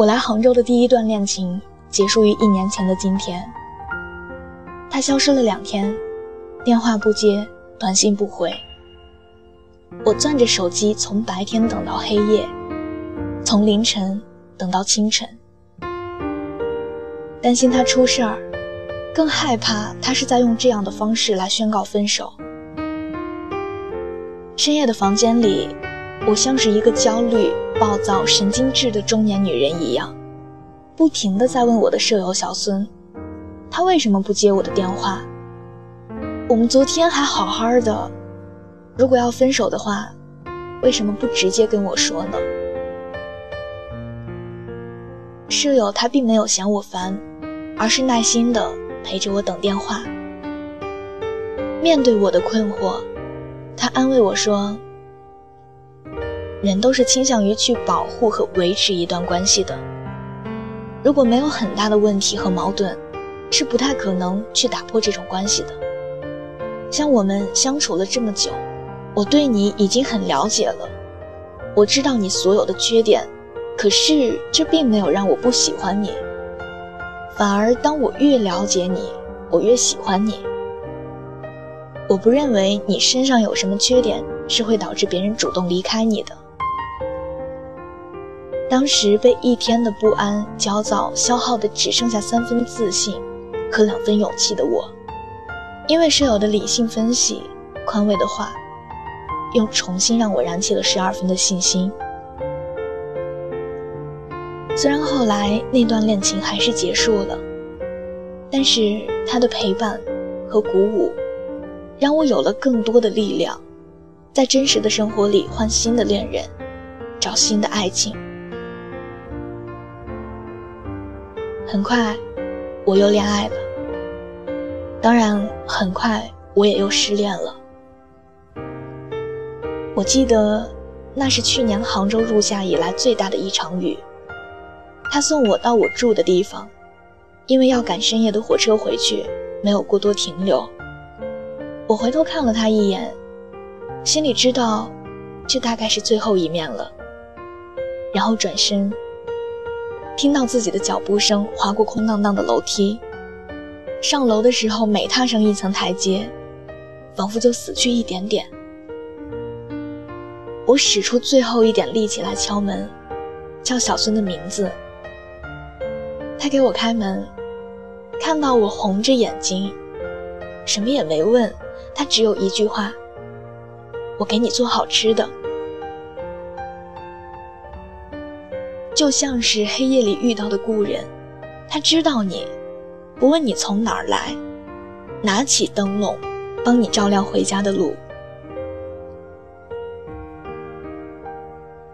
我来杭州的第一段恋情结束于一年前的今天。他消失了两天，电话不接，短信不回。我攥着手机，从白天等到黑夜，从凌晨等到清晨。担心他出事儿，更害怕他是在用这样的方式来宣告分手。深夜的房间里，我像是一个焦虑、暴躁、神经质的中年女人一样，不停地在问我的舍友小孙，他为什么不接我的电话？我们昨天还好好的。如果要分手的话，为什么不直接跟我说呢？舍友他并没有嫌我烦，而是耐心的陪着我等电话。面对我的困惑，他安慰我说：“人都是倾向于去保护和维持一段关系的。如果没有很大的问题和矛盾，是不太可能去打破这种关系的。像我们相处了这么久。”我对你已经很了解了，我知道你所有的缺点，可是这并没有让我不喜欢你，反而当我越了解你，我越喜欢你。我不认为你身上有什么缺点是会导致别人主动离开你的。当时被一天的不安、焦躁消耗的只剩下三分自信和两分勇气的我，因为舍友的理性分析、宽慰的话。又重新让我燃起了十二分的信心。虽然后来那段恋情还是结束了，但是他的陪伴和鼓舞，让我有了更多的力量，在真实的生活里换新的恋人，找新的爱情。很快，我又恋爱了。当然，很快我也又失恋了。我记得，那是去年杭州入夏以来最大的一场雨。他送我到我住的地方，因为要赶深夜的火车回去，没有过多停留。我回头看了他一眼，心里知道，这大概是最后一面了。然后转身，听到自己的脚步声划过空荡荡的楼梯。上楼的时候，每踏上一层台阶，仿佛就死去一点点。我使出最后一点力气来敲门，叫小孙的名字。他给我开门，看到我红着眼睛，什么也没问，他只有一句话：“我给你做好吃的。”就像是黑夜里遇到的故人，他知道你，不问你从哪儿来，拿起灯笼，帮你照亮回家的路。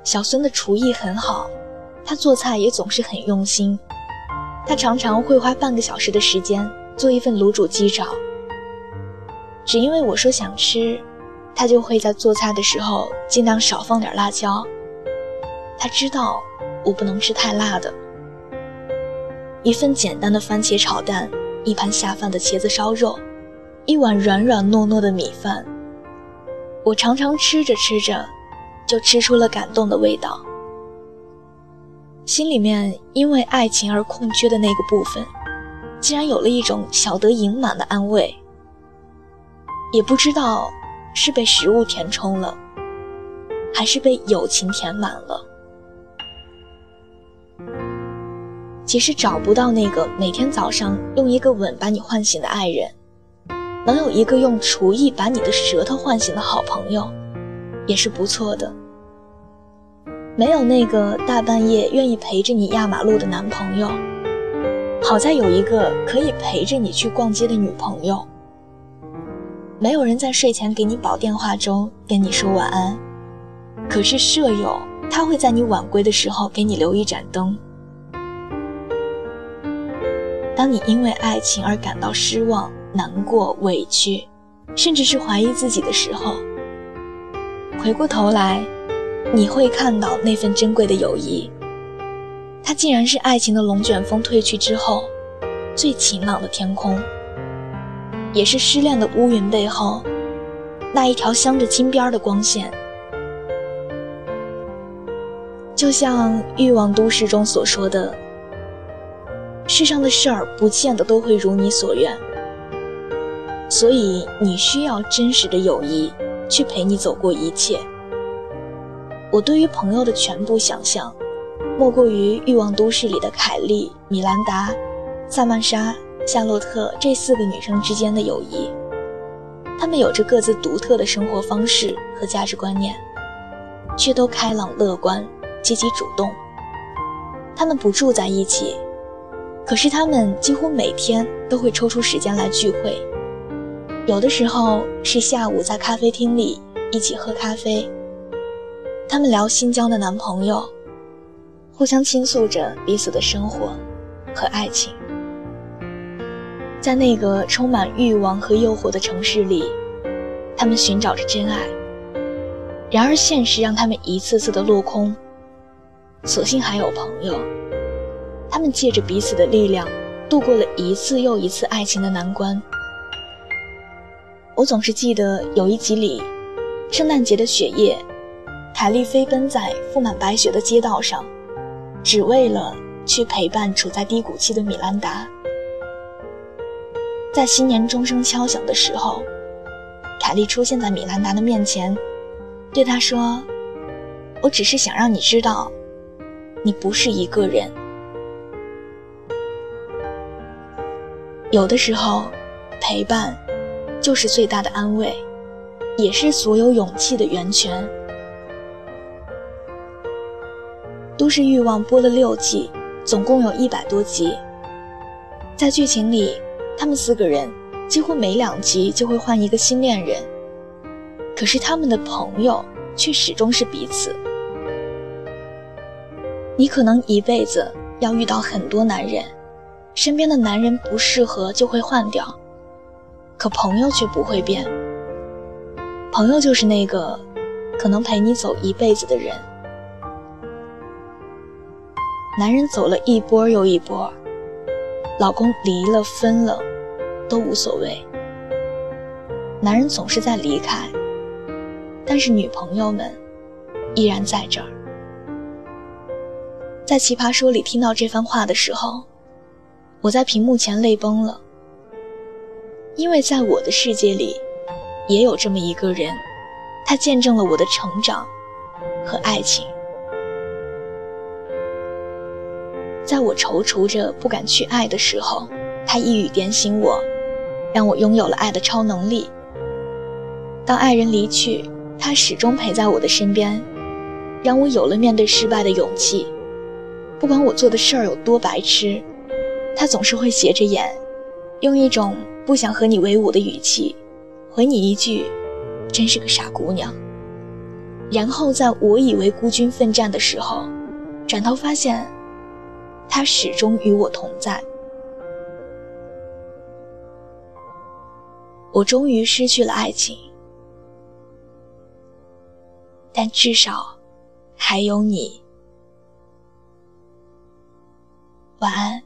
小孙的厨艺很好，他做菜也总是很用心。他常常会花半个小时的时间做一份卤煮鸡爪。只因为我说想吃，他就会在做菜的时候尽量少放点辣椒。他知道我不能吃太辣的。一份简单的番茄炒蛋，一盘下饭的茄子烧肉，一碗软软糯糯的米饭。我常常吃着吃着。就吃出了感动的味道，心里面因为爱情而空缺的那个部分，竟然有了一种小得盈满的安慰。也不知道是被食物填充了，还是被友情填满了。其实找不到那个每天早上用一个吻把你唤醒的爱人，能有一个用厨艺把你的舌头唤醒的好朋友。也是不错的。没有那个大半夜愿意陪着你压马路的男朋友，好在有一个可以陪着你去逛街的女朋友。没有人在睡前给你煲电话粥跟你说晚安，可是舍友他会在你晚归的时候给你留一盏灯。当你因为爱情而感到失望、难过、委屈，甚至是怀疑自己的时候。回过头来，你会看到那份珍贵的友谊。它竟然是爱情的龙卷风退去之后最晴朗的天空，也是失恋的乌云背后那一条镶着金边的光线。就像《欲望都市》中所说的，世上的事儿不见得都会如你所愿，所以你需要真实的友谊去陪你走过一切。我对于朋友的全部想象，莫过于《欲望都市》里的凯莉、米兰达、萨曼莎、夏洛特这四个女生之间的友谊。她们有着各自独特的生活方式和价值观念，却都开朗乐观。积极主动。他们不住在一起，可是他们几乎每天都会抽出时间来聚会。有的时候是下午在咖啡厅里一起喝咖啡，他们聊新交的男朋友，互相倾诉着彼此的生活和爱情。在那个充满欲望和诱惑的城市里，他们寻找着真爱。然而现实让他们一次次的落空。所幸还有朋友，他们借着彼此的力量，度过了一次又一次爱情的难关。我总是记得有一集里，圣诞节的雪夜，凯莉飞奔在覆满白雪的街道上，只为了去陪伴处在低谷期的米兰达。在新年钟声敲响的时候，凯莉出现在米兰达的面前，对他说：“我只是想让你知道。”你不是一个人，有的时候，陪伴就是最大的安慰，也是所有勇气的源泉。都市欲望播了六季，总共有一百多集。在剧情里，他们四个人几乎每两集就会换一个新恋人，可是他们的朋友却始终是彼此。你可能一辈子要遇到很多男人，身边的男人不适合就会换掉，可朋友却不会变。朋友就是那个可能陪你走一辈子的人。男人走了一波又一波，老公离了分了，都无所谓。男人总是在离开，但是女朋友们依然在这儿。在《奇葩说》里听到这番话的时候，我在屏幕前泪崩了。因为在我的世界里，也有这么一个人，他见证了我的成长和爱情。在我踌躇着不敢去爱的时候，他一语点醒我，让我拥有了爱的超能力。当爱人离去，他始终陪在我的身边，让我有了面对失败的勇气。不管我做的事儿有多白痴，他总是会斜着眼，用一种不想和你为伍的语气，回你一句：“真是个傻姑娘。”然后在我以为孤军奋战的时候，转头发现，他始终与我同在。我终于失去了爱情，但至少还有你。晚安。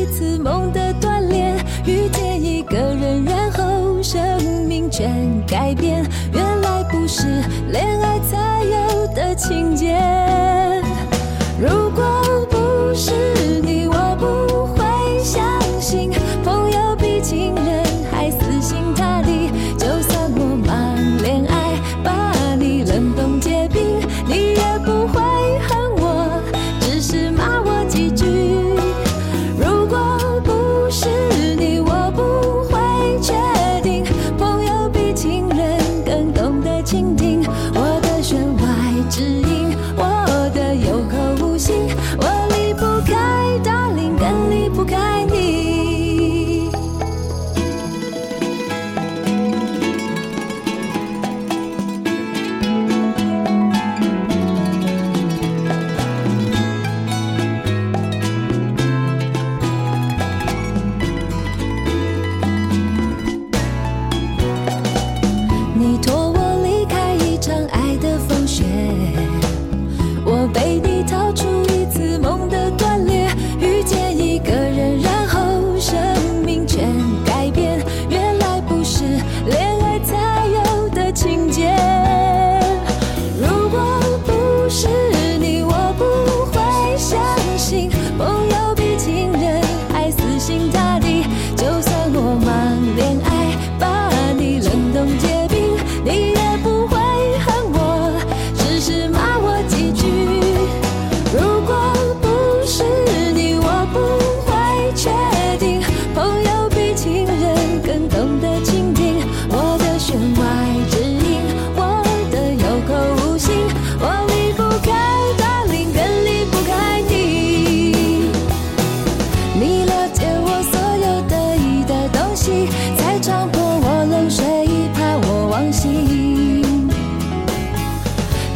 情节。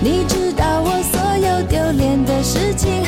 你知道我所有丢脸的事情